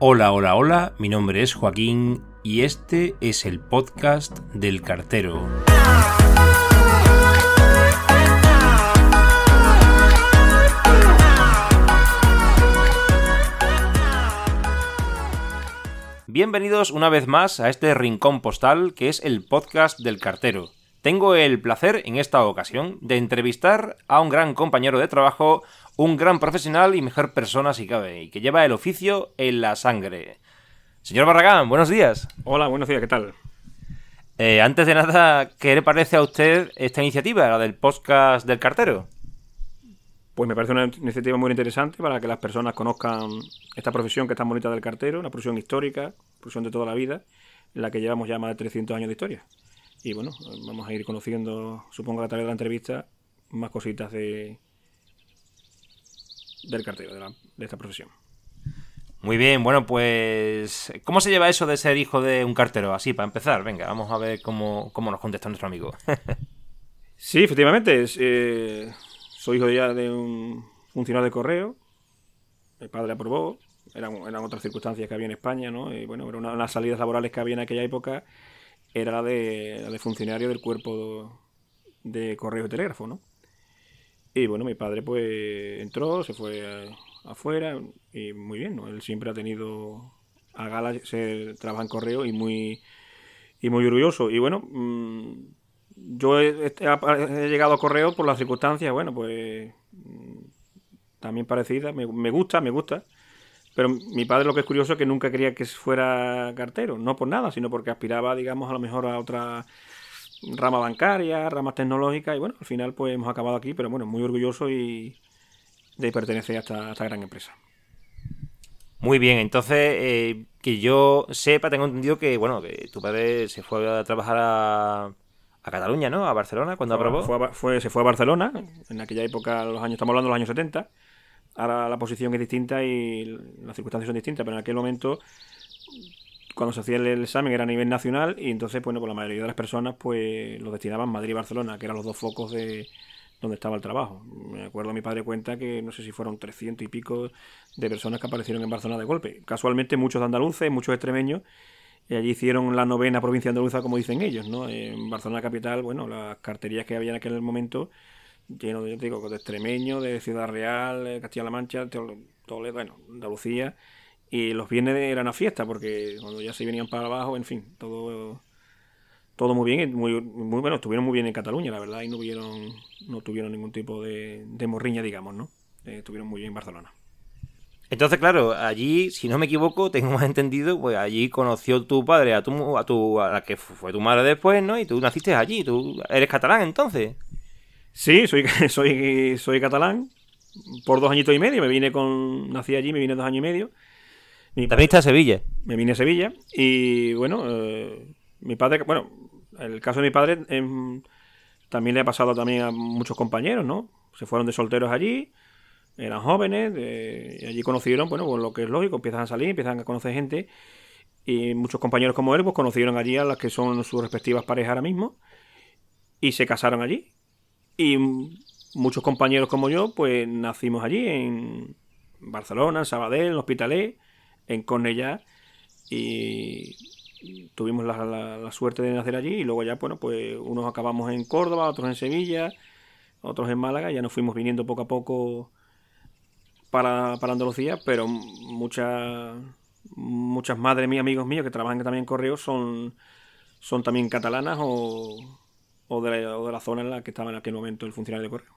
Hola, hola, hola, mi nombre es Joaquín y este es el podcast del cartero. Bienvenidos una vez más a este rincón postal que es el podcast del cartero. Tengo el placer en esta ocasión de entrevistar a un gran compañero de trabajo, un gran profesional y mejor persona si cabe, y que lleva el oficio en la sangre. Señor Barragán, buenos días. Hola, buenos días, ¿qué tal? Eh, antes de nada, ¿qué le parece a usted esta iniciativa, la del podcast del cartero? Pues me parece una iniciativa muy interesante para que las personas conozcan esta profesión que es tan bonita del cartero, una profesión histórica, profesión de toda la vida, en la que llevamos ya más de 300 años de historia. Y bueno, vamos a ir conociendo, supongo, a través de la entrevista, más cositas de, del cartero, de, de esta profesión. Muy bien, bueno, pues ¿cómo se lleva eso de ser hijo de un cartero? Así, para empezar, venga, vamos a ver cómo, cómo nos contesta nuestro amigo. sí, efectivamente, eh, soy hijo ya de un funcionario de correo, mi padre aprobó, eran, eran otras circunstancias que había en España, ¿no? Y bueno, una de las salidas laborales que había en aquella época era la de, la de funcionario del cuerpo de, correo y telégrafo, ¿no? Y bueno, mi padre pues entró, se fue afuera y muy bien, ¿no? Él siempre ha tenido a gala, se trabaja en correo y muy, y muy orgulloso. Y bueno, mm, yo he, llegado a correo por las circunstancias, bueno, pues mm, también parecidas, me, me gusta, me gusta. Pero mi padre lo que es curioso es que nunca quería que fuera cartero, no por nada, sino porque aspiraba, digamos, a lo mejor a otra rama bancaria, ramas tecnológicas, y bueno, al final pues hemos acabado aquí, pero bueno, muy orgulloso y de pertenecer a esta, gran empresa. Muy bien, entonces, eh, que yo sepa, tengo entendido que, bueno, que tu padre se fue a trabajar a, a Cataluña, ¿no? A Barcelona, cuando aprobó. Fue, se fue a Barcelona, en aquella época, los años, estamos hablando de los años 70. Ahora la posición es distinta y las circunstancias son distintas, pero en aquel momento cuando se hacía el examen era a nivel nacional y entonces, bueno, pues la mayoría de las personas pues los destinaban Madrid y Barcelona, que eran los dos focos de donde estaba el trabajo. Me acuerdo, mi padre cuenta que no sé si fueron 300 y pico de personas que aparecieron en Barcelona de golpe. Casualmente muchos andaluces, muchos extremeños, y allí hicieron la novena provincia andaluza, como dicen ellos, ¿no? En Barcelona capital, bueno, las carterías que había en aquel momento, lleno de, digo, de extremeños, de Ciudad Real, Castilla-La Mancha, Toledo, bueno, Andalucía, y los viernes eran a fiesta, porque cuando ya se venían para abajo, en fin, todo todo muy bien, muy, muy bueno, estuvieron muy bien en Cataluña, la verdad, y no tuvieron, no tuvieron ningún tipo de, de morriña, digamos, ¿no? Eh, estuvieron muy bien en Barcelona. Entonces, claro, allí, si no me equivoco, tengo más entendido, pues allí conoció tu padre a tu, a tu, a la que fue tu madre después, ¿no? Y tú naciste allí, tú eres catalán entonces. Sí, soy, soy, soy catalán. Por dos añitos y medio, me vine con, nací allí, me vine dos años y medio. También está a Sevilla. Me vine a Sevilla y bueno, eh, mi padre, bueno, el caso de mi padre em, también le ha pasado también a muchos compañeros, ¿no? Se fueron de solteros allí, eran jóvenes, y allí conocieron, bueno, pues lo que es lógico, empiezan a salir, empiezan a conocer gente, y muchos compañeros como él, pues conocieron allí a las que son sus respectivas parejas ahora mismo, y se casaron allí. Y muchos compañeros como yo, pues nacimos allí, en Barcelona, en Sabadell, en Hospitalet, en Cornellá, y tuvimos la, suerte de nacer allí y luego ya, bueno, pues unos acabamos en Córdoba, otros en Sevilla, otros en Málaga, ya nos fuimos viniendo poco a poco para, Andalucía, pero muchas muchas madres mías, amigos míos que trabajan también en correo son, son también catalanas o, o, de la, o de la zona en la que estaba en aquel momento el funcionario de correo.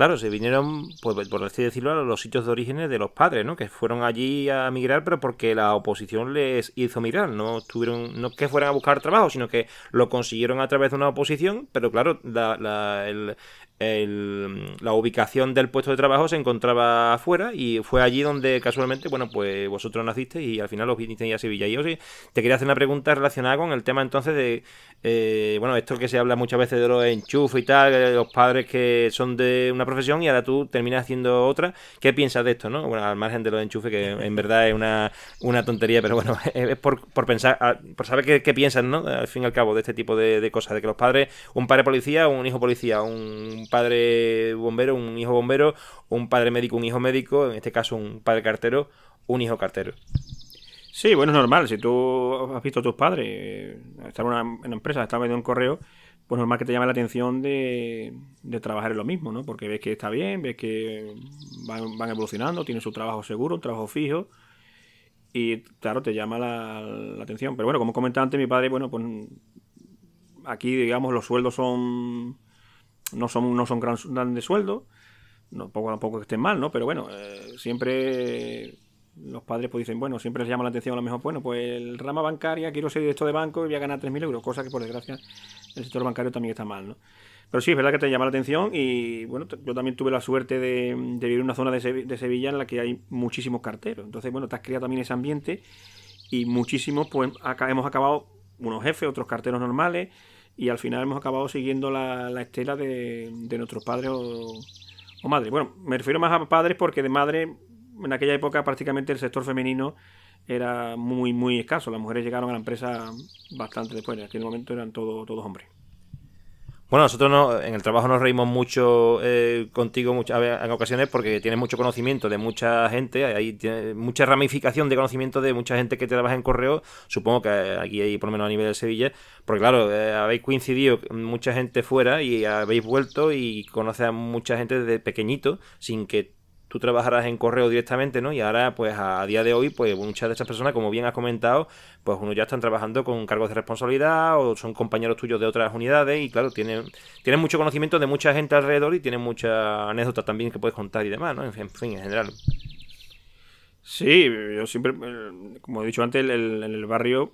Claro, se vinieron, pues, por así decirlo, a los sitios de origen de los padres, ¿no? Que fueron allí a migrar, pero porque la oposición les hizo migrar. No estuvieron, no que fueran a buscar trabajo, sino que lo consiguieron a través de una oposición, pero claro, la, el, la ubicación del puesto de trabajo se encontraba afuera y fue allí donde casualmente, bueno, pues vosotros naciste y al final los vinisteis a Sevilla. Y yo sí, te quería hacer una pregunta relacionada con el tema entonces de, eh, bueno, esto que se habla muchas veces de los enchufes y tal, los padres que son de una profesión y ahora tú terminas haciendo otra. ¿Qué piensas de esto, no? Bueno, al margen de los enchufes, que en verdad es una, una tontería, pero bueno, es por, por pensar, por saber qué, qué piensan, ¿no? Al fin y al cabo, de este tipo de, de cosas, de que los padres, un padre policía, un hijo policía, un padre bombero, un hijo bombero, un padre médico, un hijo médico, en este caso un padre cartero, un hijo cartero. Sí, bueno, es normal. Si tú has visto a tus padres eh, estar en una, empresa, estar en un correo, pues normal que te llame la atención de, trabajar en lo mismo, ¿no? Porque ves que está bien, ves que van, van evolucionando, tienen su trabajo seguro, un trabajo fijo y claro, te llama la, atención. Pero bueno, como comentaba antes, mi padre, bueno, pues aquí, digamos, los sueldos son. No son, no son grandes sueldos. No, poco tampoco que estén mal, ¿no? Pero bueno, eh, siempre los padres pues dicen, bueno, siempre les llama la atención a lo mejor, bueno, pues el rama bancaria, quiero ser director de banco y voy a ganar 3.000 euros, cosa que por desgracia el sector bancario también está mal, ¿no? Pero sí, es verdad que te llama la atención y bueno, yo también tuve la suerte de, vivir en una zona de, Sevilla en la que hay muchísimos carteros. Entonces, bueno, te has creado también ese ambiente y muchísimos, pues hemos acabado unos jefes, otros carteros normales y al final hemos acabado siguiendo la, estela de, nuestros padres o, madres. Bueno, me refiero más a padres porque de madre, en aquella época prácticamente el sector femenino era muy, muy escaso. Las mujeres llegaron a la empresa bastante después. En aquel momento eran todo, todos hombres. Bueno, nosotros no, en el trabajo nos reímos mucho eh, contigo muchas, en ocasiones porque tienes mucho conocimiento de mucha gente, hay mucha ramificación de conocimiento de mucha gente que trabaja en correo, supongo que aquí hay por lo menos a nivel de Sevilla, porque claro, eh, habéis coincidido mucha gente fuera y habéis vuelto y conoces a mucha gente desde pequeñito sin que tú trabajarás en correo directamente, ¿no? Y ahora, pues a día de hoy, pues muchas de esas personas, como bien has comentado, pues uno ya están trabajando con cargos de responsabilidad o son compañeros tuyos de otras unidades y claro, tienen, tienen mucho conocimiento de mucha gente alrededor y tienen muchas anécdotas también que puedes contar y demás, ¿no? En fin, en general. Sí, yo siempre, eh, como he dicho antes, en el, barrio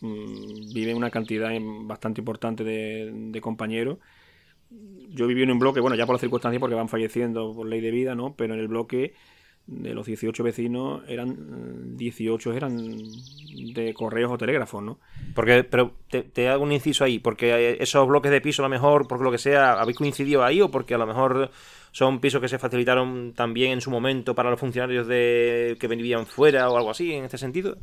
mm, vive una cantidad bastante importante de compañeros yo viví en un bloque, bueno, ya por las circunstancias porque van falleciendo por ley de vida, ¿no? Pero en el bloque de los 18 vecinos eran 18 eran de correos o telégrafos, ¿no? Porque, pero te, hago un inciso ahí, porque esos bloques de piso a lo mejor, por lo que sea, ¿habéis coincidido ahí o porque a lo mejor son pisos que se facilitaron también en su momento para los funcionarios de que vivían fuera o algo así, en este sentido?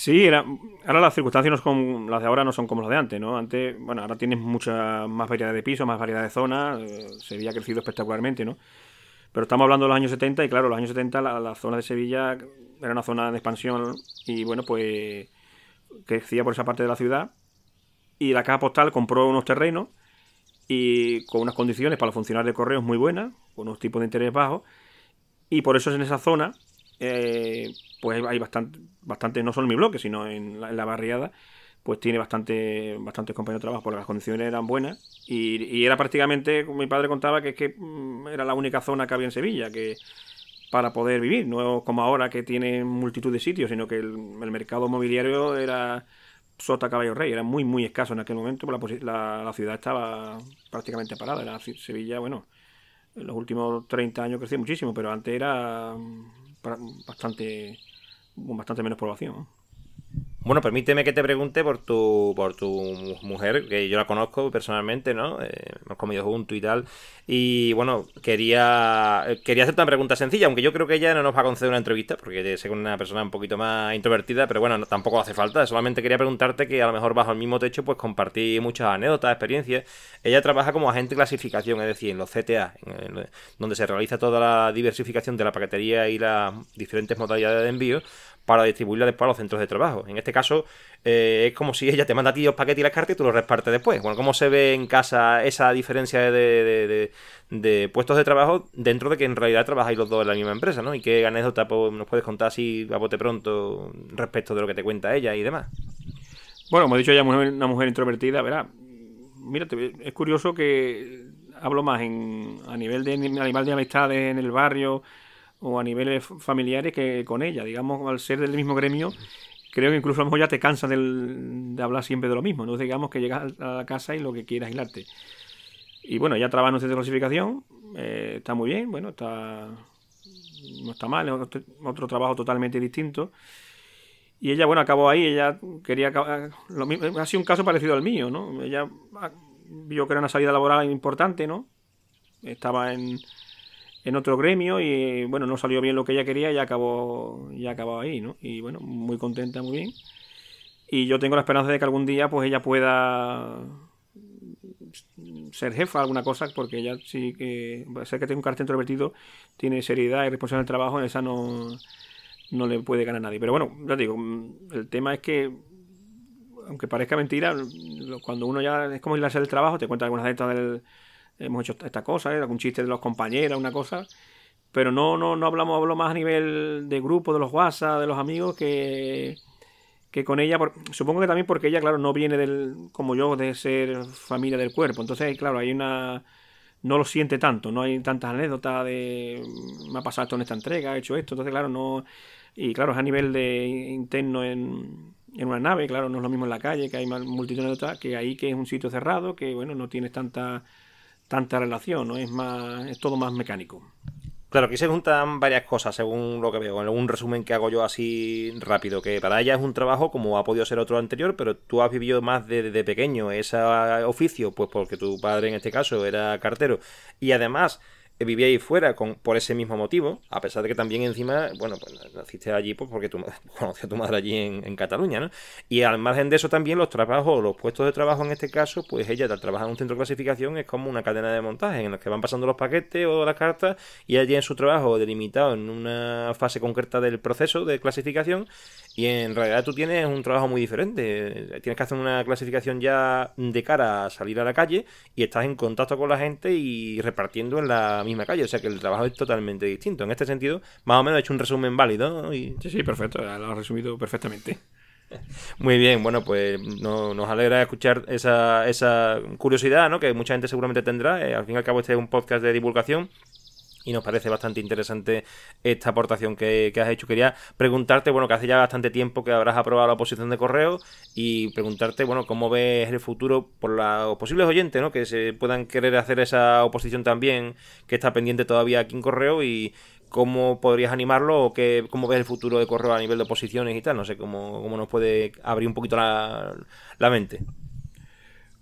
Sí, era, ahora las circunstancias las de ahora no son como las de antes, ¿no? Antes, bueno, ahora tienes mucha más variedad de pisos, más variedad de zonas, eh, Sevilla ha crecido espectacularmente, ¿no? Pero estamos hablando de los años 70 y claro, los años 70 la, zona de Sevilla era una zona de expansión y bueno, pues crecía por esa parte de la ciudad y la caja postal compró unos terrenos y con unas condiciones para funcionar de correos muy buenas, con unos tipos de interés bajos y por eso es en esa zona eh, pues hay bastante, bastante, no solo en mi bloque, sino en la, barriada, pues tiene bastante, bastantes compañeros de trabajo, porque las condiciones eran buenas. Y, era prácticamente, como mi padre contaba, que es que mm, era la única zona que había en Sevilla, que para poder vivir, no como ahora que tiene multitud de sitios, sino que el, mercado mobiliario era sota caballo rey, era muy, muy escaso en aquel momento, porque la, la, ciudad estaba prácticamente parada. Era Sevilla, bueno, en los últimos 30 años creció muchísimo, pero antes era bastante, bastante menos población. Bueno, permíteme que te pregunte por tu, por tu mujer, que yo la conozco personalmente, ¿no? Eh, hemos comido juntos y tal. Y bueno, quería, quería hacerte una pregunta sencilla, aunque yo creo que ella no nos va a conceder una entrevista, porque es una persona un poquito más introvertida, pero bueno, tampoco hace falta. Solamente quería preguntarte que a lo mejor bajo el mismo techo, pues compartí muchas anécdotas, experiencias. Ella trabaja como agente de clasificación, es decir, en los CTA, donde se realiza toda la diversificación de la paquetería y las diferentes modalidades de envío para distribuirla después a los centros de trabajo. En este caso, eh, es como si ella te manda a ti los paquetes y las cartas y tú los repartes después. Bueno, ¿cómo se ve en casa esa diferencia de, puestos de trabajo dentro de que en realidad trabajáis los dos en la misma empresa, ¿no? Y qué anécdota pues, nos puedes contar así a bote pronto respecto de lo que te cuenta ella y demás. Bueno, como he dicho, ella es una mujer introvertida, ¿verdad? Mira, es curioso que hablo más en, a nivel de animal de amistades en el barrio o a niveles familiares que con ella. Digamos, al ser del mismo gremio, creo que incluso a lo mejor ya te cansas de hablar siempre de lo mismo. No digamos que llegas a la casa y lo que quieras aislarte. Y bueno, ya trabaja en de clasificación, eh, está muy bien, bueno, está no está mal, es otro, trabajo totalmente distinto. Y ella, bueno, acabó ahí, ella quería lo mismo, ha sido un caso parecido al mío, ¿no? Ella vio que era una salida laboral importante, ¿no? Estaba en, en otro gremio y bueno, no salió bien lo que ella quería y acabó, ya acabó ahí, ¿no? Y bueno, muy contenta, muy bien. Y yo tengo la esperanza de que algún día pues ella pueda ser jefa alguna cosa, porque ella sí que, ser que tiene un carácter introvertido, tiene seriedad y responsabilidad en el trabajo, en esa no, no le puede ganar a nadie. Pero bueno, ya digo, el tema es que, aunque parezca mentira, cuando uno ya es como ir a hacer el trabajo, te cuenta algunas estas del, hemos hecho esta cosa, ¿eh? algún chiste de los compañeros, una cosa, pero no, no, no hablamos, hablo más a nivel de grupo, de los WhatsApp, de los amigos, que, que con ella, supongo que también porque ella, claro, no viene del, como yo, de ser familia del cuerpo, entonces, claro, hay una no lo siente tanto, no hay tantas anécdotas de me ha pasado esto en esta entrega, he hecho esto, entonces claro, no y claro, es a nivel de interno en, en una nave, claro, no es lo mismo en la calle, que hay multitud de anécdotas, que ahí que es un sitio cerrado, que bueno, no tienes tanta tanta relación, ¿no? Es más es todo más mecánico. Claro, aquí se juntan varias cosas según lo que veo, en un resumen que hago yo así rápido, que para ella es un trabajo como ha podido ser otro anterior, pero tú has vivido más desde pequeño ese oficio, pues porque tu padre en este caso era cartero, y además vivía ahí fuera con, por ese mismo motivo, a pesar de que también encima, bueno, pues naciste allí pues porque tú conocías a tu madre allí en, Cataluña, ¿no? Y al margen de eso también los trabajos, los puestos de trabajo en este caso, pues ella al en un centro de clasificación es como una cadena de montaje en la que van pasando los paquetes o las cartas y ella tiene su trabajo delimitado en una fase concreta del proceso de clasificación y en realidad tú tienes un trabajo muy diferente. Tienes que hacer una clasificación ya de cara a salir a la calle y estás en contacto con la gente y repartiendo en la misma calle. O sea que el trabajo es totalmente distinto. En este sentido, más o menos he hecho un resumen válido. Y... Sí, sí, perfecto. Lo has resumido perfectamente. Muy bien, bueno, pues nos alegra escuchar esa, esa curiosidad, ¿no? Que mucha gente seguramente tendrá. Eh, al fin y al cabo, este es un podcast de divulgación y nos parece bastante interesante esta aportación que, has hecho. Quería preguntarte, bueno, que hace ya bastante tiempo que habrás aprobado la oposición de correo y preguntarte, bueno, cómo ves el futuro por los posibles oyentes, ¿no? Que se puedan querer hacer esa oposición también, que está pendiente todavía aquí en correo y cómo podrías animarlo o qué, cómo ves el futuro de correo a nivel de oposiciones y tal. No sé, cómo, cómo nos puede abrir un poquito la, la mente.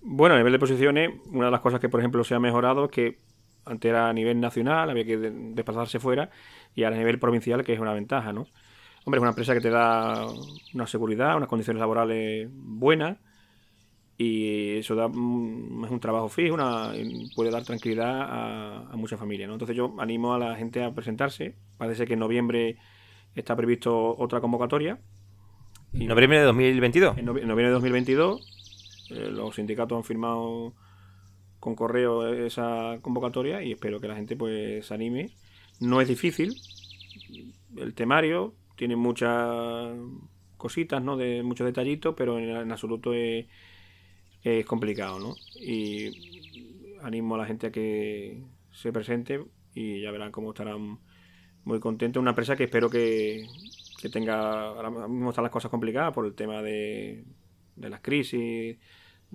Bueno, a nivel de posiciones, una de las cosas que, por ejemplo, se ha mejorado es que antes era a nivel nacional, había que desplazarse fuera, y ahora a nivel provincial, que es una ventaja, ¿no? Hombre, es una empresa que te da una seguridad, unas condiciones laborales buenas, y eso da, mm, es un trabajo fijo, una, puede dar tranquilidad a, a muchas familias, ¿no? Entonces yo animo a la gente a presentarse, parece que en noviembre está previsto otra convocatoria. ¿En noviembre de 2022? En noviembre de 2022, eh, los sindicatos han firmado con correo esa convocatoria y espero que la gente pues se anime. No es difícil, el temario tiene muchas cositas, ¿no? De muchos detallitos, pero en, absoluto es, complicado, ¿no? Y animo a la gente a que se presente y ya verán cómo estarán muy contentos. Una empresa que espero que, que tenga, ahora mismo están las cosas complicadas por el tema de, de las crisis,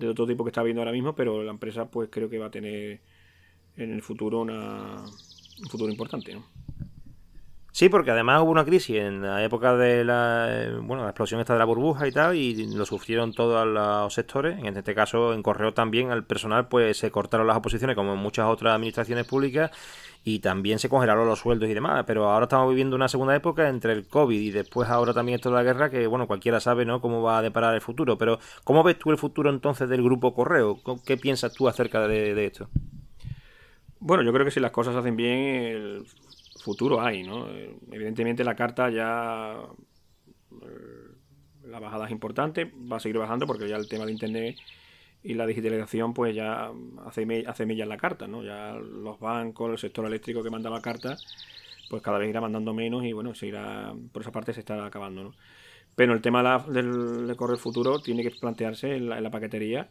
de otro tipo que está viendo ahora mismo, pero la empresa pues creo que va a tener en el futuro una, un futuro importante, ¿no? Sí, porque además hubo una crisis en la época de la, bueno, la explosión esta de la burbuja y tal, y lo sufrieron todos los sectores. En este caso, en correo también, al personal pues se cortaron las oposiciones, como en muchas otras administraciones públicas, y también se congelaron los sueldos y demás. Pero ahora estamos viviendo una segunda época entre el COVID y después ahora también esto de la guerra, que bueno, cualquiera sabe ¿no? cómo va a deparar el futuro. Pero, ¿cómo ves tú el futuro entonces del grupo correo? ¿Qué piensas tú acerca de, esto? Bueno, yo creo que si las cosas se hacen bien, el futuro hay, ¿no? Evidentemente la carta ya... Eh, la bajada es importante, va a seguir bajando porque ya el tema de Internet y la digitalización pues ya hace, hace mella en la carta, ¿no? Ya los bancos, el sector eléctrico que mandaba cartas, pues cada vez irá mandando menos y bueno, se irá, por esa parte se está acabando, ¿no? Pero el tema del, correo futuro tiene que plantearse en la, paquetería,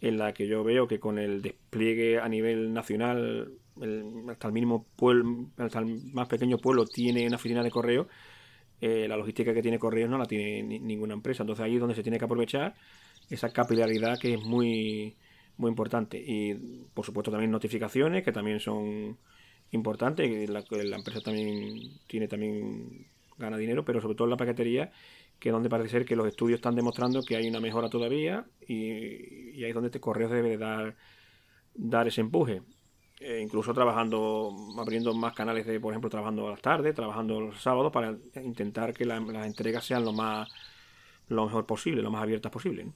en la que yo veo que con el despliegue a nivel nacional, hasta el mínimo pueblo, hasta el más pequeño pueblo tiene una oficina de correo, eh, la logística que tiene correos no la tiene ninguna empresa. Entonces ahí es donde se tiene que aprovechar esa capilaridad que es muy, muy importante. Y por supuesto también notificaciones que también son importantes. La, la empresa también tiene también gana dinero, pero sobre todo en la paquetería, que es donde parece ser que los estudios están demostrando que hay una mejora todavía y, ahí es donde este correo debe de dar, dar ese empuje. Eh, incluso trabajando, abriendo más canales de, por ejemplo, trabajando a las tardes, trabajando los sábados para intentar que las entregas sean lo más lo mejor posible, lo más abiertas posible.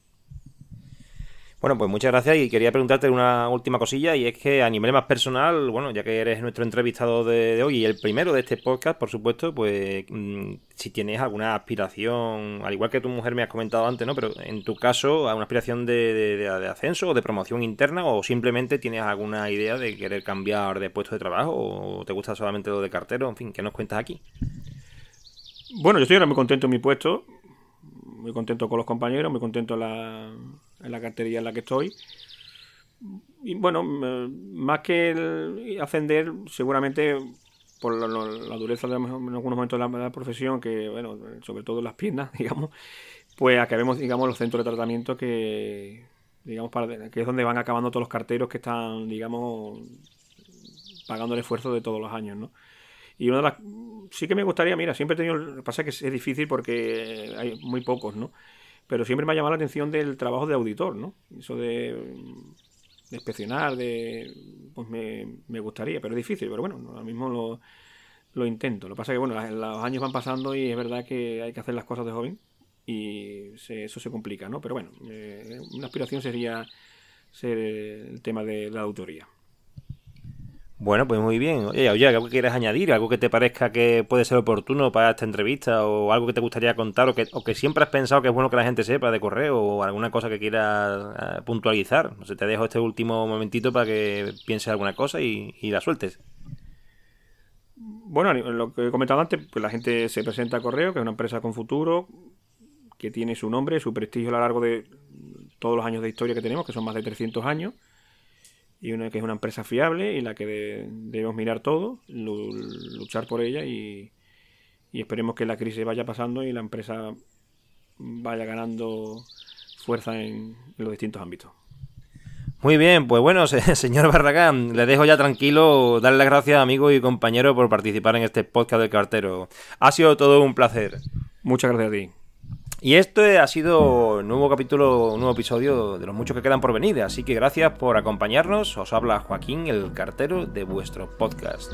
Bueno, pues muchas gracias y quería preguntarte una última cosilla y es que a nivel más personal, bueno, ya que eres nuestro entrevistado de, hoy y el primero de este podcast, por supuesto, pues mm, si tienes alguna aspiración, al igual que tu mujer me has comentado antes, ¿no? Pero en tu caso, alguna aspiración de, de ascenso o de promoción interna o simplemente tienes alguna idea de querer cambiar de puesto de trabajo o te gusta solamente lo de cartero, en fin, ¿qué nos cuentas aquí? Bueno, yo estoy ahora muy contento en mi puesto, muy contento con los compañeros, muy contento en la, en la cartería en la que estoy. Y bueno, más que ascender, seguramente por la, dureza de en algunos momentos de la, profesión, que bueno, sobre todo las piernas, digamos, pues acabemos, digamos, los centros de tratamiento que, digamos, para, que es donde van acabando todos los carteros que están, digamos, pagando el esfuerzo de todos los años, ¿no? Y una de las... Sí que me gustaría, mira, siempre he tenido... Lo que pasa que es difícil porque hay muy pocos, ¿no? Pero siempre me ha llamado la atención del trabajo de auditor, ¿no? Eso de, inspeccionar, de... Pues me, gustaría, pero es difícil. Pero bueno, ahora mismo lo, lo intento. Lo que pasa es que, bueno, los años van pasando y es verdad que hay que hacer las cosas de joven y eso se complica, ¿no? Pero bueno, eh, una aspiración sería ser el tema de la autoría. Bueno, pues muy bien. Oye, oye, ¿algo que quieres añadir? ¿Algo que te parezca que puede ser oportuno para esta entrevista? ¿O algo que te gustaría contar? ¿O que, o que siempre has pensado que es bueno que la gente sepa de correo? ¿O alguna cosa que quieras eh, puntualizar? No sé, te dejo este último momentito para que pienses alguna cosa y, la sueltes. Bueno, lo que he comentado antes, pues la gente se presenta a correo, que es una empresa con futuro, que tiene su nombre, su prestigio a lo largo de todos los años de historia que tenemos, que son más de 300 años y una que es una empresa fiable y la que debemos mirar todo, luchar por ella y, esperemos que la crisis vaya pasando y la empresa vaya ganando fuerza en, los distintos ámbitos. Muy bien, pues bueno, señor Barragán, le dejo ya tranquilo, darle las gracias amigo y compañero por participar en este podcast del cartero. Ha sido todo un placer. Muchas gracias a ti. Y este ha sido un nuevo capítulo, un nuevo episodio de los muchos que quedan por venir. Así que gracias por acompañarnos. Os habla Joaquín, el cartero de vuestro podcast.